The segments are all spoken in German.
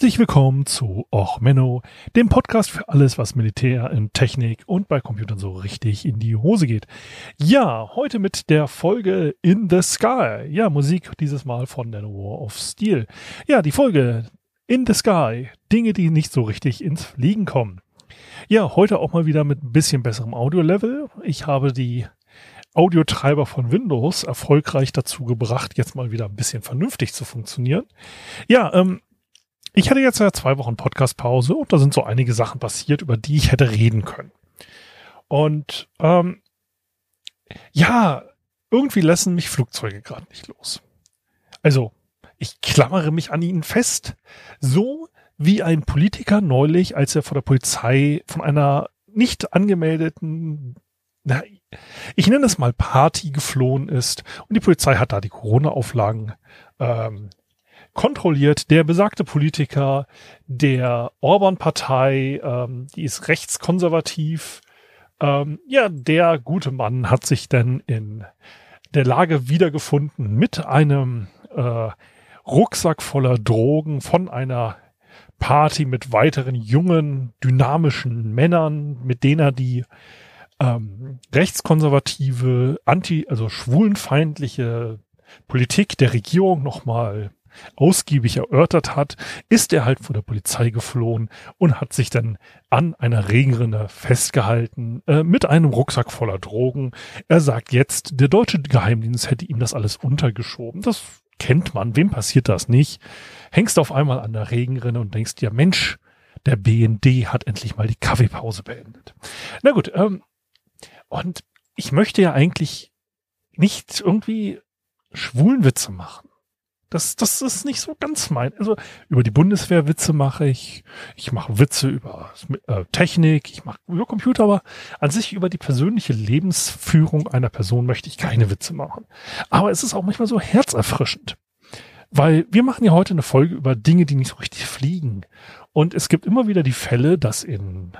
Herzlich willkommen zu Och Menno, dem Podcast für alles, was Militär in Technik und bei Computern so richtig in die Hose geht. Ja, heute mit der Folge In the Sky. Ja, Musik dieses Mal von der War of Steel. Ja, die Folge In the Sky. Dinge, die nicht so richtig ins Fliegen kommen. Ja, heute auch mal wieder mit ein bisschen besserem Audio-Level. Ich habe die Audiotreiber von Windows erfolgreich dazu gebracht, jetzt mal wieder ein bisschen vernünftig zu funktionieren. Ja, ähm, ich hatte jetzt ja zwei Wochen Podcast-Pause und da sind so einige Sachen passiert, über die ich hätte reden können. Und ähm, ja, irgendwie lassen mich Flugzeuge gerade nicht los. Also, ich klammere mich an ihnen fest, so wie ein Politiker neulich, als er vor der Polizei von einer nicht angemeldeten, na, ich nenne es mal Party geflohen ist und die Polizei hat da die Corona-Auflagen ähm, kontrolliert. Der besagte Politiker der Orban-Partei, ähm, die ist rechtskonservativ. Ähm, ja, der gute Mann hat sich dann in der Lage wiedergefunden, mit einem äh, Rucksack voller Drogen von einer Party mit weiteren jungen, dynamischen Männern, mit denen er die ähm, rechtskonservative, anti, also schwulenfeindliche Politik der Regierung nochmal ausgiebig erörtert hat, ist er halt vor der Polizei geflohen und hat sich dann an einer Regenrinne festgehalten äh, mit einem Rucksack voller Drogen. Er sagt jetzt, der deutsche Geheimdienst hätte ihm das alles untergeschoben. Das kennt man. Wem passiert das nicht? Hängst auf einmal an der Regenrinne und denkst dir, Mensch, der BND hat endlich mal die Kaffeepause beendet. Na gut, ähm, und ich möchte ja eigentlich nicht irgendwie schwulen Witze machen. Das, das ist nicht so ganz mein. Also über die Bundeswehr Witze mache ich. Ich mache Witze über äh, Technik. Ich mache über Computer, aber an sich über die persönliche Lebensführung einer Person möchte ich keine Witze machen. Aber es ist auch manchmal so herzerfrischend. Weil wir machen ja heute eine Folge über Dinge, die nicht so richtig fliegen. Und es gibt immer wieder die Fälle, dass in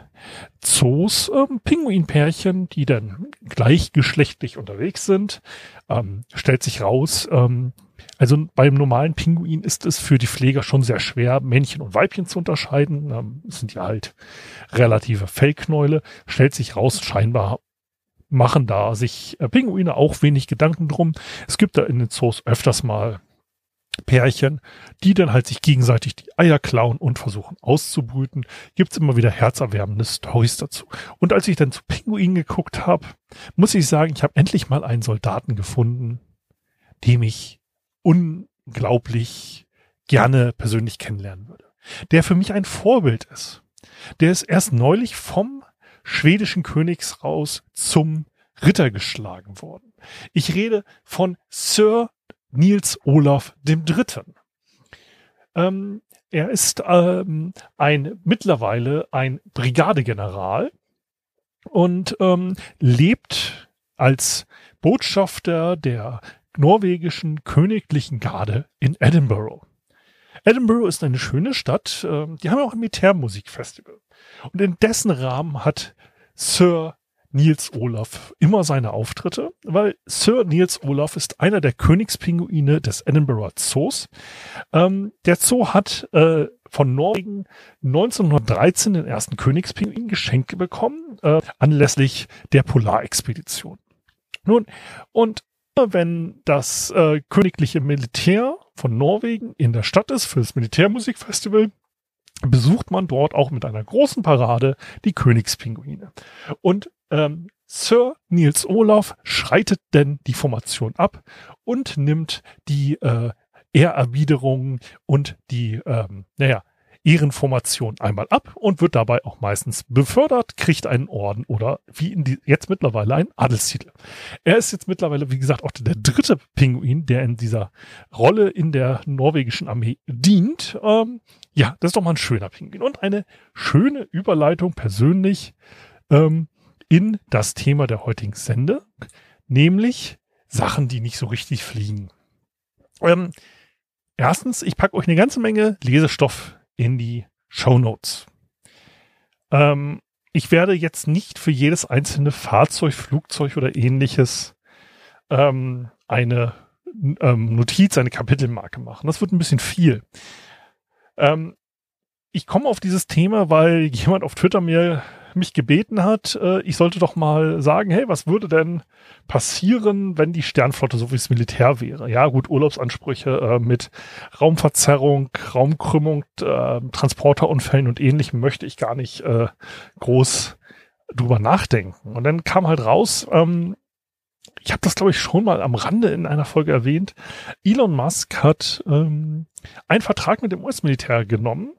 Zoos ähm, Pinguinpärchen, die dann gleichgeschlechtlich unterwegs sind, ähm, stellt sich raus, ähm, also beim normalen Pinguin ist es für die Pfleger schon sehr schwer, Männchen und Weibchen zu unterscheiden. Ähm, sind ja halt relative Fellknäule. Stellt sich raus, scheinbar machen da sich äh, Pinguine auch wenig Gedanken drum. Es gibt da in den Zoos öfters mal Pärchen, die dann halt sich gegenseitig die Eier klauen und versuchen auszubrüten. Gibt's immer wieder herzerwärmende Stories dazu. Und als ich dann zu Pinguinen geguckt habe, muss ich sagen, ich habe endlich mal einen Soldaten gefunden, dem ich unglaublich gerne persönlich kennenlernen würde. Der für mich ein Vorbild ist. Der ist erst neulich vom schwedischen Königshaus zum Ritter geschlagen worden. Ich rede von Sir Niels Olaf Dritten. Ähm, er ist ähm, ein mittlerweile ein Brigadegeneral und ähm, lebt als Botschafter der norwegischen königlichen Garde in Edinburgh. Edinburgh ist eine schöne Stadt. Ähm, die haben auch ein Militärmusikfestival. Und in dessen Rahmen hat Sir Niels Olaf immer seine Auftritte, weil Sir Niels Olaf ist einer der Königspinguine des Edinburgh Zoos. Ähm, der Zoo hat äh, von Norwegen 1913 den ersten Königspinguin geschenkt bekommen, äh, anlässlich der Polarexpedition. Nun, und wenn das äh, königliche Militär von Norwegen in der Stadt ist für das Militärmusikfestival, besucht man dort auch mit einer großen Parade die Königspinguine. Und ähm, Sir Niels Olaf schreitet denn die Formation ab und nimmt die äh, Ehrerwiderung und die, ähm, naja, Ehrenformation einmal ab und wird dabei auch meistens befördert, kriegt einen Orden oder wie die, jetzt mittlerweile einen Adelstitel. Er ist jetzt mittlerweile, wie gesagt, auch der dritte Pinguin, der in dieser Rolle in der norwegischen Armee dient. Ähm, ja, das ist doch mal ein schöner Pinguin und eine schöne Überleitung persönlich ähm, in das Thema der heutigen Sende, nämlich Sachen, die nicht so richtig fliegen. Ähm, erstens, ich packe euch eine ganze Menge Lesestoff in die Show Notes. Ähm, ich werde jetzt nicht für jedes einzelne Fahrzeug, Flugzeug oder ähnliches ähm, eine ähm, Notiz, eine Kapitelmarke machen. Das wird ein bisschen viel. Ähm, ich komme auf dieses Thema, weil jemand auf Twitter mir mich gebeten hat, äh, ich sollte doch mal sagen, hey, was würde denn passieren, wenn die Sternflotte so wie das Militär wäre? Ja, gut, Urlaubsansprüche äh, mit Raumverzerrung, Raumkrümmung, äh, Transporterunfällen und ähnlichem möchte ich gar nicht äh, groß drüber nachdenken. Und dann kam halt raus, ähm, ich habe das glaube ich schon mal am Rande in einer Folge erwähnt, Elon Musk hat ähm, einen Vertrag mit dem US-Militär genommen,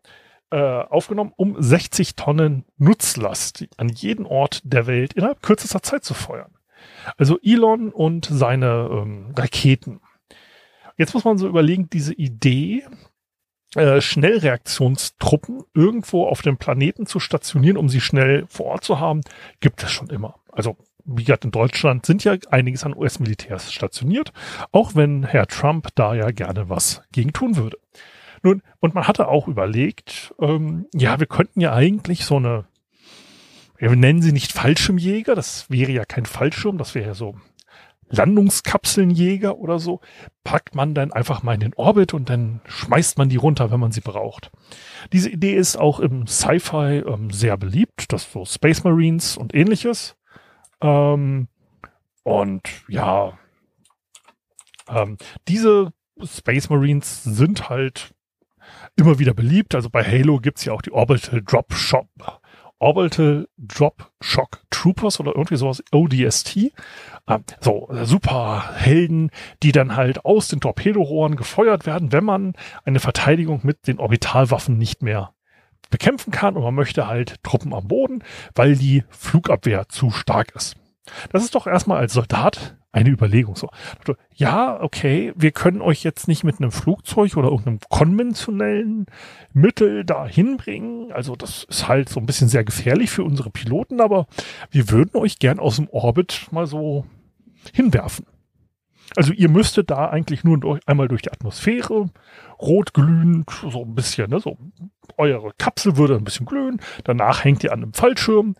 aufgenommen, um 60 Tonnen Nutzlast an jeden Ort der Welt innerhalb kürzester Zeit zu feuern. Also Elon und seine ähm, Raketen. Jetzt muss man so überlegen, diese Idee, äh, Schnellreaktionstruppen irgendwo auf dem Planeten zu stationieren, um sie schnell vor Ort zu haben, gibt es schon immer. Also wie gesagt, in Deutschland sind ja einiges an US-Militärs stationiert, auch wenn Herr Trump da ja gerne was gegen tun würde. Nun, und man hatte auch überlegt, ähm, ja, wir könnten ja eigentlich so eine, wir nennen sie nicht Fallschirmjäger, das wäre ja kein Fallschirm, das wäre ja so Landungskapselnjäger oder so, packt man dann einfach mal in den Orbit und dann schmeißt man die runter, wenn man sie braucht. Diese Idee ist auch im Sci-Fi ähm, sehr beliebt, das so Space Marines und ähnliches. Ähm, und ja, ähm, diese Space Marines sind halt immer wieder beliebt. Also bei Halo gibt's ja auch die Orbital Drop Shop. Orbital Drop Shock Troopers oder irgendwie sowas, ODST. Ähm, so, super Helden, die dann halt aus den Torpedorohren gefeuert werden, wenn man eine Verteidigung mit den Orbitalwaffen nicht mehr bekämpfen kann und man möchte halt Truppen am Boden, weil die Flugabwehr zu stark ist. Das ist doch erstmal als Soldat eine Überlegung so. Ja, okay, wir können euch jetzt nicht mit einem Flugzeug oder irgendeinem konventionellen Mittel dahin bringen. Also das ist halt so ein bisschen sehr gefährlich für unsere Piloten, aber wir würden euch gern aus dem Orbit mal so hinwerfen. Also ihr müsstet da eigentlich nur durch, einmal durch die Atmosphäre, rot glühend, so ein bisschen, ne, so eure Kapsel würde ein bisschen glühen, danach hängt ihr an einem Fallschirm,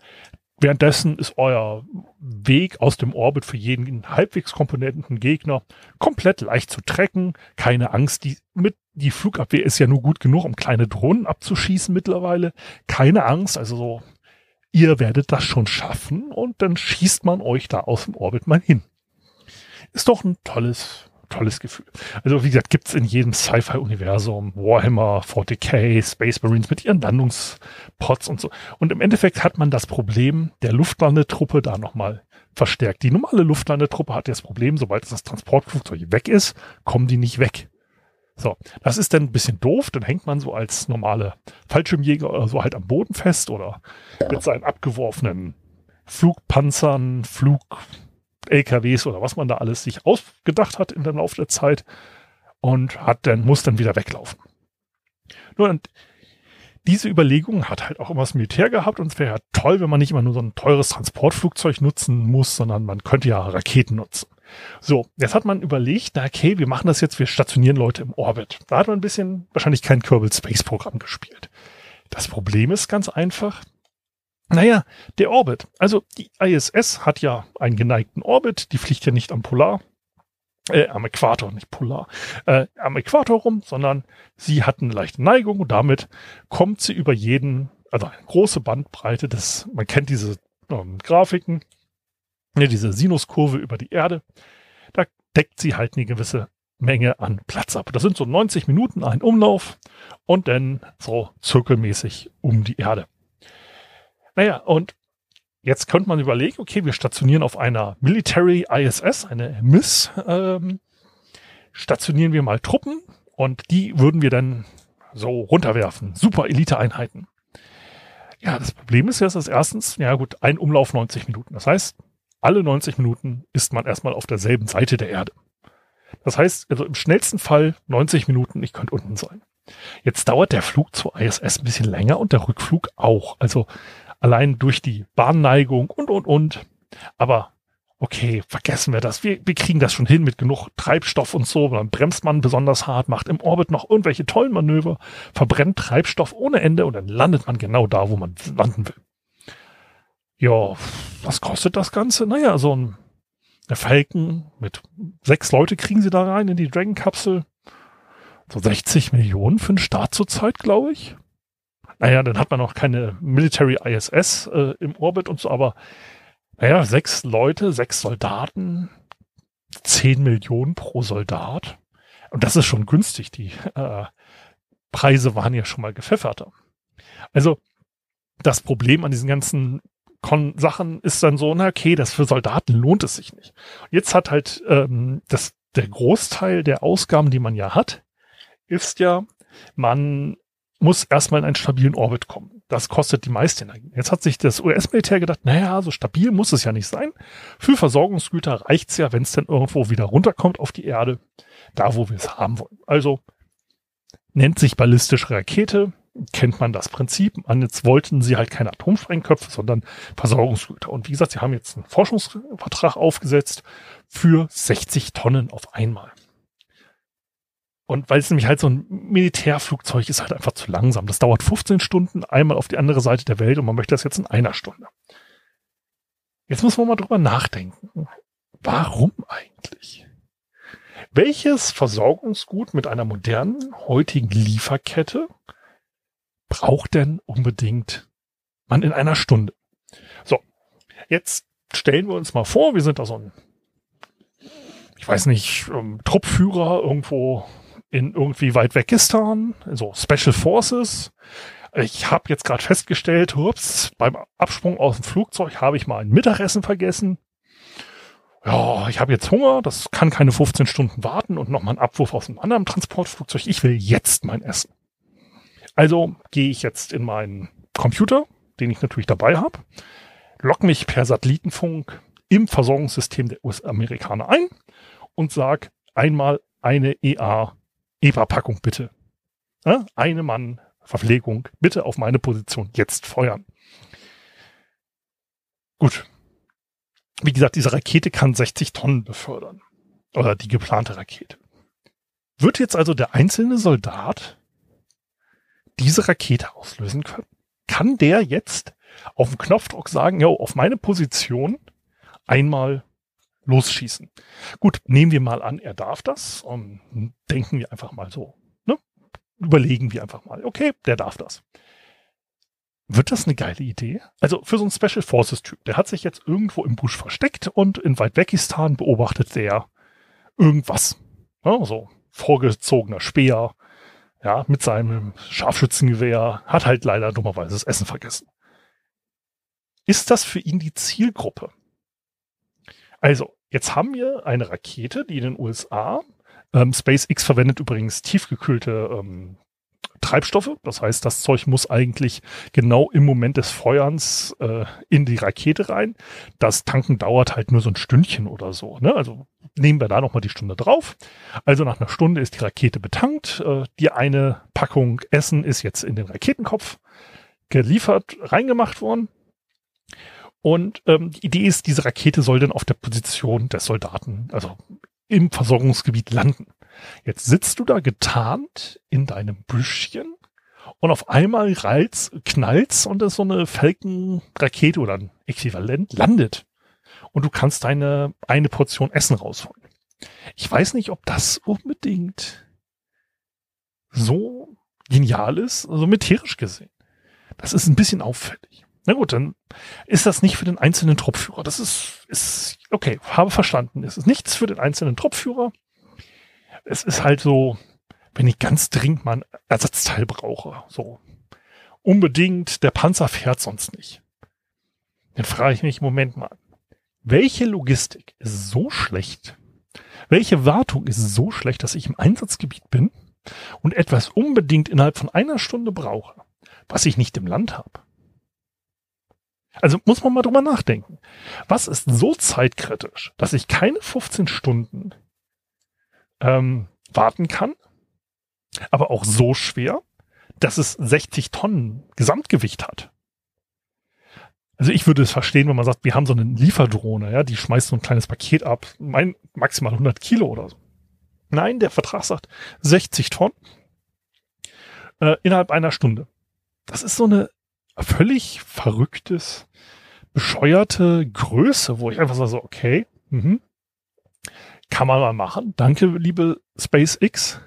Währenddessen ist euer Weg aus dem Orbit für jeden halbwegs komponenten Gegner komplett leicht zu trecken. Keine Angst, die, mit, die Flugabwehr ist ja nur gut genug, um kleine Drohnen abzuschießen mittlerweile. Keine Angst, also so, ihr werdet das schon schaffen und dann schießt man euch da aus dem Orbit mal hin. Ist doch ein tolles tolles Gefühl. Also wie gesagt, gibt's in jedem Sci-Fi-Universum Warhammer, 40k, Space Marines mit ihren Landungspots und so. Und im Endeffekt hat man das Problem der Luftlandetruppe da nochmal verstärkt. Die normale Luftlandetruppe hat das Problem, sobald das Transportflugzeug weg ist, kommen die nicht weg. So, das ist dann ein bisschen doof, dann hängt man so als normale Fallschirmjäger oder so halt am Boden fest oder mit seinen abgeworfenen Flugpanzern, Flug, LKWs oder was man da alles sich ausgedacht hat in dem Laufe der Zeit und hat dann, muss dann wieder weglaufen. Nur und diese Überlegung hat halt auch immer das Militär gehabt und es wäre ja toll, wenn man nicht immer nur so ein teures Transportflugzeug nutzen muss, sondern man könnte ja Raketen nutzen. So, jetzt hat man überlegt, na okay, wir machen das jetzt, wir stationieren Leute im Orbit. Da hat man ein bisschen wahrscheinlich kein Kerbal Space Programm gespielt. Das Problem ist ganz einfach, naja, der Orbit. Also die ISS hat ja einen geneigten Orbit, die fliegt ja nicht am Polar, äh, am Äquator, nicht Polar, äh, am Äquator rum, sondern sie hat eine leichte Neigung und damit kommt sie über jeden, also eine große Bandbreite des, man kennt diese ähm, Grafiken, ja, diese Sinuskurve über die Erde, da deckt sie halt eine gewisse Menge an Platz ab. Das sind so 90 Minuten ein Umlauf und dann so zirkelmäßig um die Erde. Naja, und jetzt könnte man überlegen, okay, wir stationieren auf einer Military ISS, eine MIS, ähm, stationieren wir mal Truppen und die würden wir dann so runterwerfen. Super Elite-Einheiten. Ja, das Problem ist jetzt, dass erstens, ja gut, ein Umlauf 90 Minuten. Das heißt, alle 90 Minuten ist man erstmal auf derselben Seite der Erde. Das heißt, also im schnellsten Fall 90 Minuten, ich könnte unten sein. Jetzt dauert der Flug zur ISS ein bisschen länger und der Rückflug auch. Also allein durch die Bahnneigung und, und, und. Aber okay, vergessen wir das. Wir, wir kriegen das schon hin mit genug Treibstoff und so. Dann bremst man besonders hart, macht im Orbit noch irgendwelche tollen Manöver, verbrennt Treibstoff ohne Ende und dann landet man genau da, wo man landen will. Ja, was kostet das Ganze? Naja, so ein der Falcon mit sechs Leute kriegen sie da rein in die Dragon-Kapsel. So 60 Millionen für den Start zurzeit, glaube ich. Naja, dann hat man noch keine Military ISS äh, im Orbit und so, aber naja, sechs Leute, sechs Soldaten, zehn Millionen pro Soldat. Und das ist schon günstig. Die äh, Preise waren ja schon mal gepfefferter. Also das Problem an diesen ganzen Kon Sachen ist dann so, na okay, das für Soldaten lohnt es sich nicht. Jetzt hat halt ähm, das der Großteil der Ausgaben, die man ja hat, ist ja, man muss erstmal in einen stabilen Orbit kommen. Das kostet die meiste Energie. Jetzt hat sich das US-Militär gedacht, naja, so stabil muss es ja nicht sein. Für Versorgungsgüter reicht's ja, wenn es dann irgendwo wieder runterkommt auf die Erde, da wo wir es haben wollen. Also nennt sich ballistische Rakete, kennt man das Prinzip. Und jetzt wollten sie halt keine Atomsprengköpfe, sondern Versorgungsgüter. Und wie gesagt, sie haben jetzt einen Forschungsvertrag aufgesetzt für 60 Tonnen auf einmal. Und weil es nämlich halt so ein Militärflugzeug ist halt einfach zu langsam. Das dauert 15 Stunden einmal auf die andere Seite der Welt und man möchte das jetzt in einer Stunde. Jetzt muss man mal drüber nachdenken. Warum eigentlich? Welches Versorgungsgut mit einer modernen heutigen Lieferkette braucht denn unbedingt man in einer Stunde? So, jetzt stellen wir uns mal vor, wir sind da so ein, ich weiß nicht, um, Truppführer irgendwo in irgendwie weit Wegistan, so Special Forces. Ich habe jetzt gerade festgestellt, ups, beim Absprung aus dem Flugzeug habe ich mal ein Mittagessen vergessen. Ja, ich habe jetzt Hunger, das kann keine 15 Stunden warten und nochmal ein Abwurf aus einem anderen Transportflugzeug. Ich will jetzt mein Essen. Also gehe ich jetzt in meinen Computer, den ich natürlich dabei habe, log mich per Satellitenfunk im Versorgungssystem der US-Amerikaner ein und sag einmal eine EA EVA-Packung bitte. Ja, eine Mann Verpflegung bitte auf meine Position jetzt feuern. Gut. Wie gesagt, diese Rakete kann 60 Tonnen befördern. Oder die geplante Rakete. Wird jetzt also der einzelne Soldat diese Rakete auslösen können? Kann der jetzt auf den Knopfdruck sagen, ja, auf meine Position einmal losschießen. Gut, nehmen wir mal an, er darf das. Und denken wir einfach mal so. Ne? Überlegen wir einfach mal, okay, der darf das. Wird das eine geile Idee? Also für so einen Special Forces Typ, der hat sich jetzt irgendwo im Busch versteckt und in Weitwegistan beobachtet der irgendwas. Ja, so vorgezogener Speer, ja, mit seinem Scharfschützengewehr, hat halt leider dummerweise das Essen vergessen. Ist das für ihn die Zielgruppe? Also, jetzt haben wir eine Rakete, die in den USA, ähm, SpaceX verwendet übrigens tiefgekühlte ähm, Treibstoffe. Das heißt, das Zeug muss eigentlich genau im Moment des Feuerns äh, in die Rakete rein. Das Tanken dauert halt nur so ein Stündchen oder so. Ne? Also nehmen wir da nochmal die Stunde drauf. Also nach einer Stunde ist die Rakete betankt. Äh, die eine Packung Essen ist jetzt in den Raketenkopf geliefert, reingemacht worden. Und ähm, die Idee ist, diese Rakete soll dann auf der Position des Soldaten, also im Versorgungsgebiet landen. Jetzt sitzt du da getarnt in deinem Büschchen und auf einmal reiz, knallt's und das so eine Falcon-Rakete oder ein Äquivalent landet. Und du kannst deine eine Portion Essen rausholen. Ich weiß nicht, ob das unbedingt so genial ist, also militärisch gesehen. Das ist ein bisschen auffällig. Na gut, dann ist das nicht für den einzelnen Truppführer. Das ist, ist okay, habe verstanden. Es ist nichts für den einzelnen Truppführer. Es ist halt so, wenn ich ganz dringend mal ein Ersatzteil brauche, so unbedingt, der Panzer fährt sonst nicht. Dann frage ich mich, Moment mal, welche Logistik ist so schlecht? Welche Wartung ist so schlecht, dass ich im Einsatzgebiet bin und etwas unbedingt innerhalb von einer Stunde brauche, was ich nicht im Land habe? Also muss man mal drüber nachdenken. Was ist so zeitkritisch, dass ich keine 15 Stunden ähm, warten kann, aber auch so schwer, dass es 60 Tonnen Gesamtgewicht hat? also ich würde es verstehen, wenn man sagt, wir haben so eine Lieferdrohne, ja, die schmeißt so ein kleines Paket ab, mein maximal 100 Kilo oder so. Nein, der Vertrag sagt 60 Tonnen äh, innerhalb einer Stunde. Das ist so eine völlig verrücktes, bescheuerte Größe, wo ich einfach so, okay, mh, kann man mal machen. Danke, liebe SpaceX.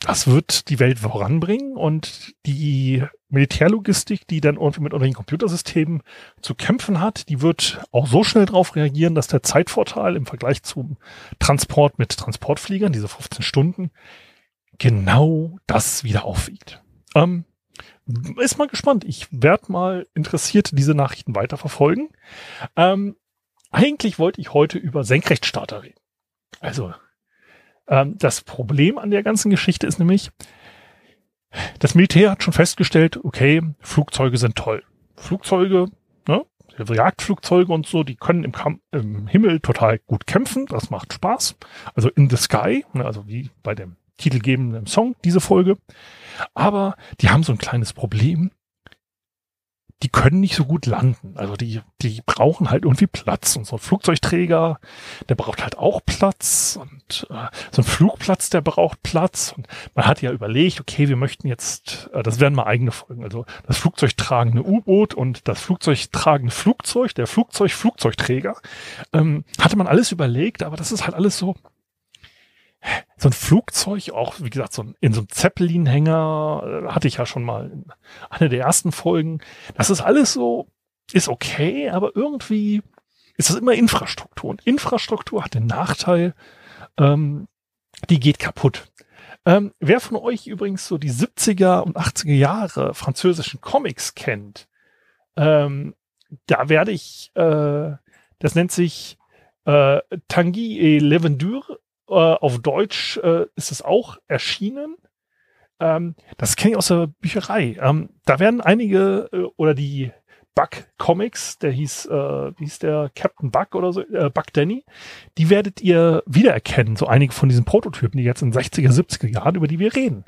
Das wird die Welt voranbringen und die Militärlogistik, die dann irgendwie mit unseren Computersystemen zu kämpfen hat, die wird auch so schnell darauf reagieren, dass der Zeitvorteil im Vergleich zum Transport mit Transportfliegern, diese 15 Stunden, genau das wieder aufwiegt. Ähm, ist mal gespannt. Ich werde mal interessiert diese Nachrichten weiterverfolgen. Ähm, eigentlich wollte ich heute über Senkrechtstarter reden. Also, ähm, das Problem an der ganzen Geschichte ist nämlich, das Militär hat schon festgestellt, okay, Flugzeuge sind toll. Flugzeuge, ne, Jagdflugzeuge und so, die können im, Kam im Himmel total gut kämpfen. Das macht Spaß. Also in the sky, ne, also wie bei dem titelgebenden Song, diese Folge. Aber die haben so ein kleines Problem die können nicht so gut landen. Also die, die brauchen halt irgendwie Platz. Und so ein Flugzeugträger, der braucht halt auch Platz. Und äh, so ein Flugplatz, der braucht Platz. Und man hat ja überlegt, okay, wir möchten jetzt, äh, das werden mal eigene Folgen, also das flugzeugtragende U-Boot und das flugzeugtragende Flugzeug, der Flugzeug-Flugzeugträger, ähm, hatte man alles überlegt, aber das ist halt alles so, so ein Flugzeug, auch wie gesagt, so ein, in so einem Zeppelin-Hänger, äh, hatte ich ja schon mal in einer der ersten Folgen. Das ist alles so, ist okay, aber irgendwie ist das immer Infrastruktur. Und Infrastruktur hat den Nachteil, ähm, die geht kaputt. Ähm, wer von euch übrigens so die 70er und 80er Jahre französischen Comics kennt, ähm, da werde ich, äh, das nennt sich äh, Tanguy et Levendur äh, auf Deutsch äh, ist es auch erschienen. Ähm, das kenne ich aus der Bücherei. Ähm, da werden einige äh, oder die Buck Comics, der hieß, äh, wie hieß der Captain Buck oder so, äh, Buck Danny, die werdet ihr wiedererkennen, so einige von diesen Prototypen, die jetzt in 60er, 70er Jahren, über die wir reden.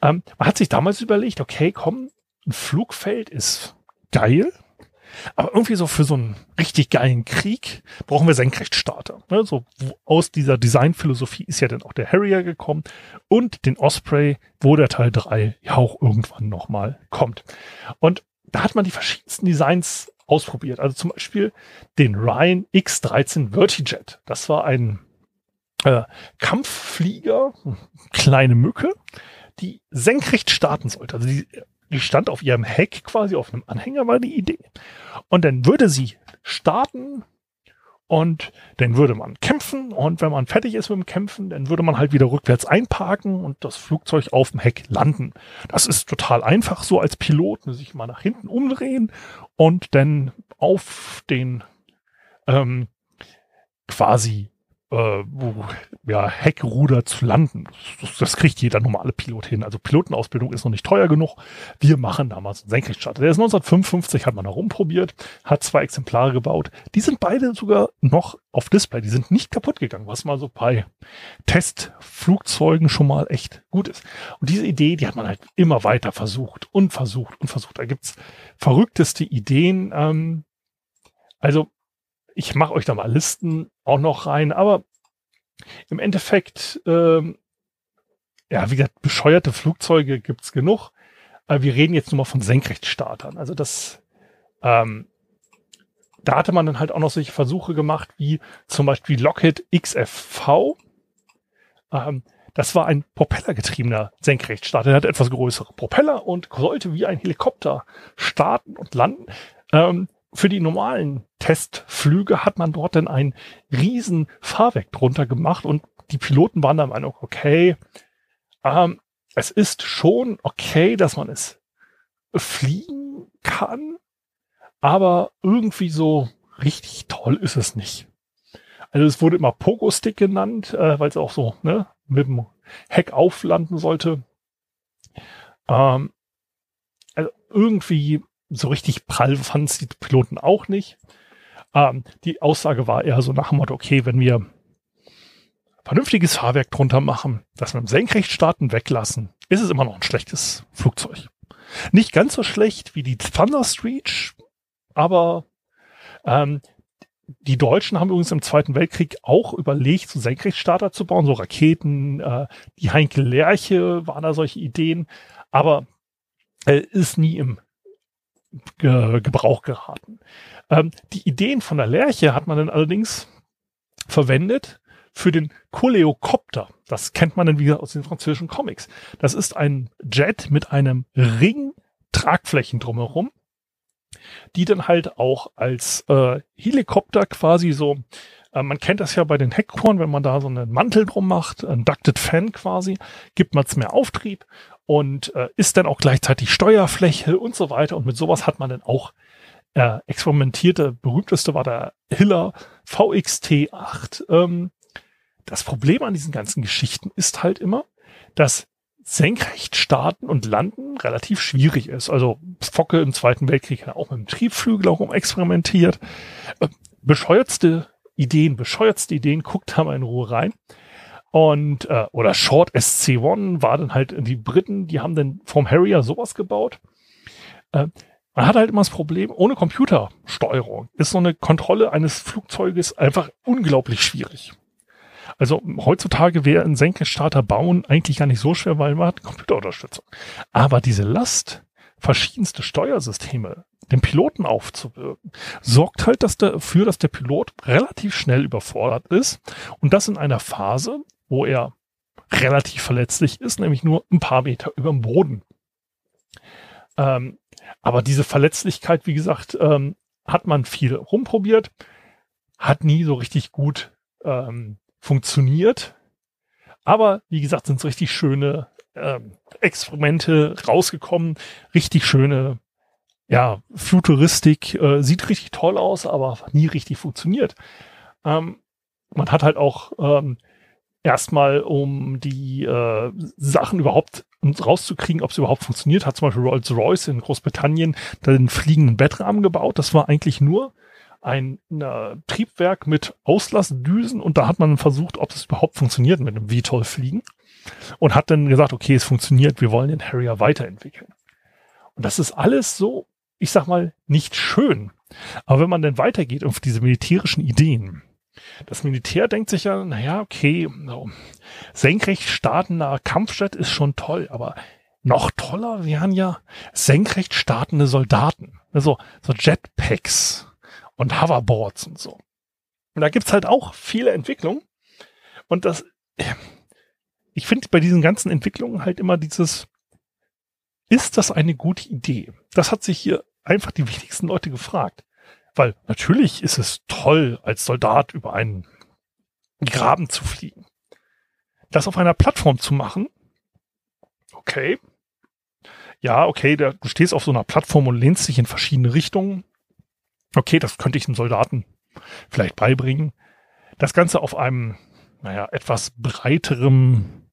Ähm, man hat sich damals überlegt, okay, komm, ein Flugfeld ist geil, aber irgendwie so für so einen richtig geilen Krieg brauchen wir Senkrechtstarter. Ne? So aus dieser Designphilosophie ist ja dann auch der Harrier gekommen und den Osprey, wo der Teil 3 ja auch irgendwann nochmal kommt. Und da hat man die verschiedensten Designs ausprobiert. Also zum Beispiel den Ryan X13 Vertijet. Das war ein äh, Kampfflieger, kleine Mücke, die senkrecht starten sollte. Also die die stand auf ihrem Heck quasi, auf einem Anhänger war die Idee. Und dann würde sie starten und dann würde man kämpfen und wenn man fertig ist mit dem Kämpfen, dann würde man halt wieder rückwärts einparken und das Flugzeug auf dem Heck landen. Das ist total einfach so als Pilot, sich mal nach hinten umdrehen und dann auf den ähm, quasi äh, ja, Heckruder zu landen. Das, das, kriegt jeder normale Pilot hin. Also Pilotenausbildung ist noch nicht teuer genug. Wir machen damals einen Senkrechtstarter. Der ist 1955, hat man da rumprobiert, hat zwei Exemplare gebaut. Die sind beide sogar noch auf Display. Die sind nicht kaputt gegangen, was mal so bei Testflugzeugen schon mal echt gut ist. Und diese Idee, die hat man halt immer weiter versucht und versucht und versucht. Da gibt's verrückteste Ideen. Ähm, also ich mache euch da mal Listen auch noch rein, aber im Endeffekt, ähm, ja, wie gesagt, bescheuerte Flugzeuge gibt's genug. Aber wir reden jetzt nur mal von Senkrechtstartern. Also das, ähm, da hatte man dann halt auch noch solche Versuche gemacht, wie zum Beispiel Lockheed XFV. Ähm, das war ein propellergetriebener Senkrechtstarter. Der hatte etwas größere Propeller und sollte wie ein Helikopter starten und landen. Ähm, für die normalen Testflüge hat man dort dann ein riesen Fahrwerk drunter gemacht und die Piloten waren der Meinung, okay, ähm, es ist schon okay, dass man es fliegen kann, aber irgendwie so richtig toll ist es nicht. Also es wurde immer Pogo-Stick genannt, äh, weil es auch so ne, mit dem Heck auflanden sollte. Ähm, also irgendwie so richtig prall fanden es die Piloten auch nicht. Ähm, die Aussage war eher so nach dem Motto, okay, wenn wir vernünftiges Fahrwerk drunter machen, das mit dem Senkrechtstarten weglassen, ist es immer noch ein schlechtes Flugzeug. Nicht ganz so schlecht wie die Thunderstreak, aber ähm, die Deutschen haben übrigens im Zweiten Weltkrieg auch überlegt, so Senkrechtstarter zu bauen, so Raketen. Äh, die Heinkel Lerche waren da solche Ideen, aber äh, ist nie im Ge Gebrauch geraten. Ähm, die Ideen von der Lerche hat man dann allerdings verwendet für den Coleopter. Das kennt man dann wieder aus den französischen Comics. Das ist ein Jet mit einem Ring Tragflächen drumherum die dann halt auch als äh, Helikopter quasi so, äh, man kennt das ja bei den Heckkorn, wenn man da so einen Mantel drum macht, ein Ducted Fan quasi, gibt man es mehr Auftrieb und äh, ist dann auch gleichzeitig Steuerfläche und so weiter. Und mit sowas hat man dann auch äh, experimentiert. Der berühmteste war der Hiller VXT8. Ähm, das Problem an diesen ganzen Geschichten ist halt immer, dass senkrecht starten und landen relativ schwierig ist. Also Focke im Zweiten Weltkrieg hat auch mit dem Triebflügel auch experimentiert. Äh, bescheuertste Ideen, bescheuertste Ideen, guckt da mal in Ruhe rein. Und, äh, oder Short SC1 war dann halt die Briten, die haben dann vom Harrier sowas gebaut. Äh, man hat halt immer das Problem, ohne Computersteuerung ist so eine Kontrolle eines Flugzeuges einfach unglaublich schwierig. Also heutzutage wäre ein Senkrechtstarter bauen eigentlich gar nicht so schwer, weil man hat Computerunterstützung. Aber diese Last, verschiedenste Steuersysteme dem Piloten aufzuwirken, sorgt halt dafür, dass der Pilot relativ schnell überfordert ist und das in einer Phase, wo er relativ verletzlich ist, nämlich nur ein paar Meter über dem Boden. Ähm, aber diese Verletzlichkeit, wie gesagt, ähm, hat man viel rumprobiert, hat nie so richtig gut ähm, funktioniert. Aber wie gesagt, sind so richtig schöne ähm, Experimente rausgekommen, richtig schöne, ja, Futuristik, äh, sieht richtig toll aus, aber nie richtig funktioniert. Ähm, man hat halt auch ähm, erstmal, um die äh, Sachen überhaupt rauszukriegen, ob es überhaupt funktioniert, hat zum Beispiel Rolls-Royce in Großbritannien den fliegenden Bettrahmen gebaut. Das war eigentlich nur ein äh, Triebwerk mit Auslassdüsen und da hat man versucht, ob es überhaupt funktioniert mit einem VTOL fliegen und hat dann gesagt, okay, es funktioniert, wir wollen den Harrier weiterentwickeln. Und das ist alles so, ich sag mal, nicht schön. Aber wenn man dann weitergeht auf diese militärischen Ideen, das Militär denkt sich ja, naja, okay, so, senkrecht startender Kampfjet ist schon toll, aber noch toller wären ja senkrecht startende Soldaten. Also so Jetpacks und Hoverboards und so. Und da gibt's halt auch viele Entwicklungen. Und das, ich finde bei diesen ganzen Entwicklungen halt immer dieses, ist das eine gute Idee? Das hat sich hier einfach die wichtigsten Leute gefragt. Weil natürlich ist es toll, als Soldat über einen Graben zu fliegen. Das auf einer Plattform zu machen, okay. Ja, okay, da, du stehst auf so einer Plattform und lehnst dich in verschiedene Richtungen. Okay, das könnte ich einem Soldaten vielleicht beibringen. Das Ganze auf einem, naja, etwas breiterem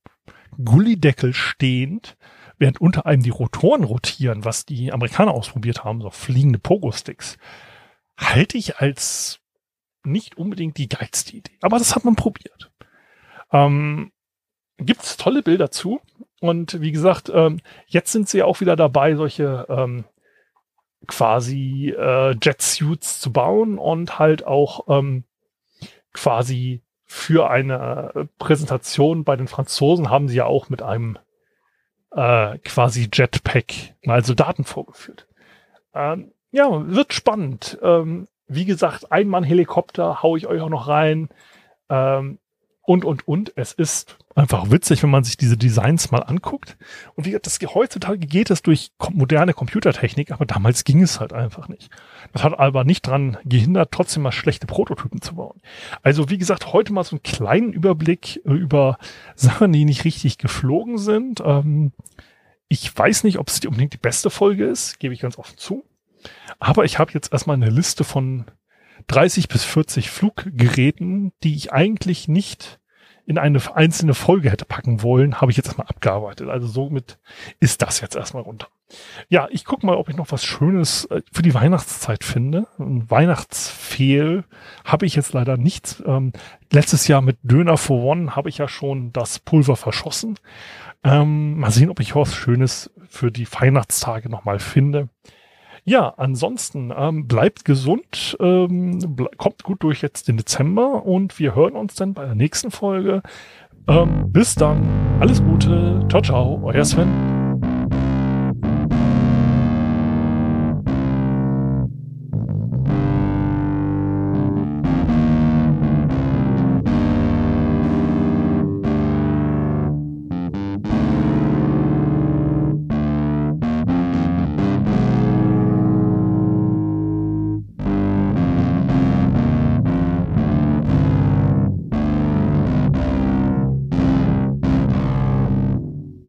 Gullideckel stehend, während unter einem die Rotoren rotieren, was die Amerikaner ausprobiert haben, so fliegende Pogo-Sticks, halte ich als nicht unbedingt die geilste Idee. Aber das hat man probiert. Ähm, Gibt es tolle Bilder zu. Und wie gesagt, ähm, jetzt sind sie auch wieder dabei, solche ähm, quasi äh, Jetsuits zu bauen und halt auch ähm, quasi für eine Präsentation bei den Franzosen haben sie ja auch mit einem äh, quasi Jetpack mal Soldaten vorgeführt. Ähm, ja, wird spannend. Ähm, wie gesagt, Ein-Mann-Helikopter hau ich euch auch noch rein. Ähm, und, und, und. Es ist einfach witzig, wenn man sich diese Designs mal anguckt. Und wie das heutzutage geht es durch moderne Computertechnik, aber damals ging es halt einfach nicht. Das hat aber nicht dran gehindert, trotzdem mal schlechte Prototypen zu bauen. Also wie gesagt, heute mal so einen kleinen Überblick äh, über Sachen, die nicht richtig geflogen sind. Ähm, ich weiß nicht, ob es unbedingt die beste Folge ist, gebe ich ganz offen zu. Aber ich habe jetzt erstmal eine Liste von 30 bis 40 Fluggeräten, die ich eigentlich nicht in eine einzelne Folge hätte packen wollen, habe ich jetzt erstmal abgearbeitet. Also somit ist das jetzt erstmal runter. Ja, ich gucke mal, ob ich noch was Schönes äh, für die Weihnachtszeit finde. Ein Weihnachtsfehl habe ich jetzt leider nichts. Ähm, letztes Jahr mit Döner for One habe ich ja schon das Pulver verschossen. Ähm, mal sehen, ob ich was Schönes für die Weihnachtstage nochmal finde. Ja, ansonsten ähm, bleibt gesund, ähm, ble kommt gut durch jetzt den Dezember und wir hören uns dann bei der nächsten Folge. Ähm, bis dann, alles Gute, ciao, ciao, euer Sven.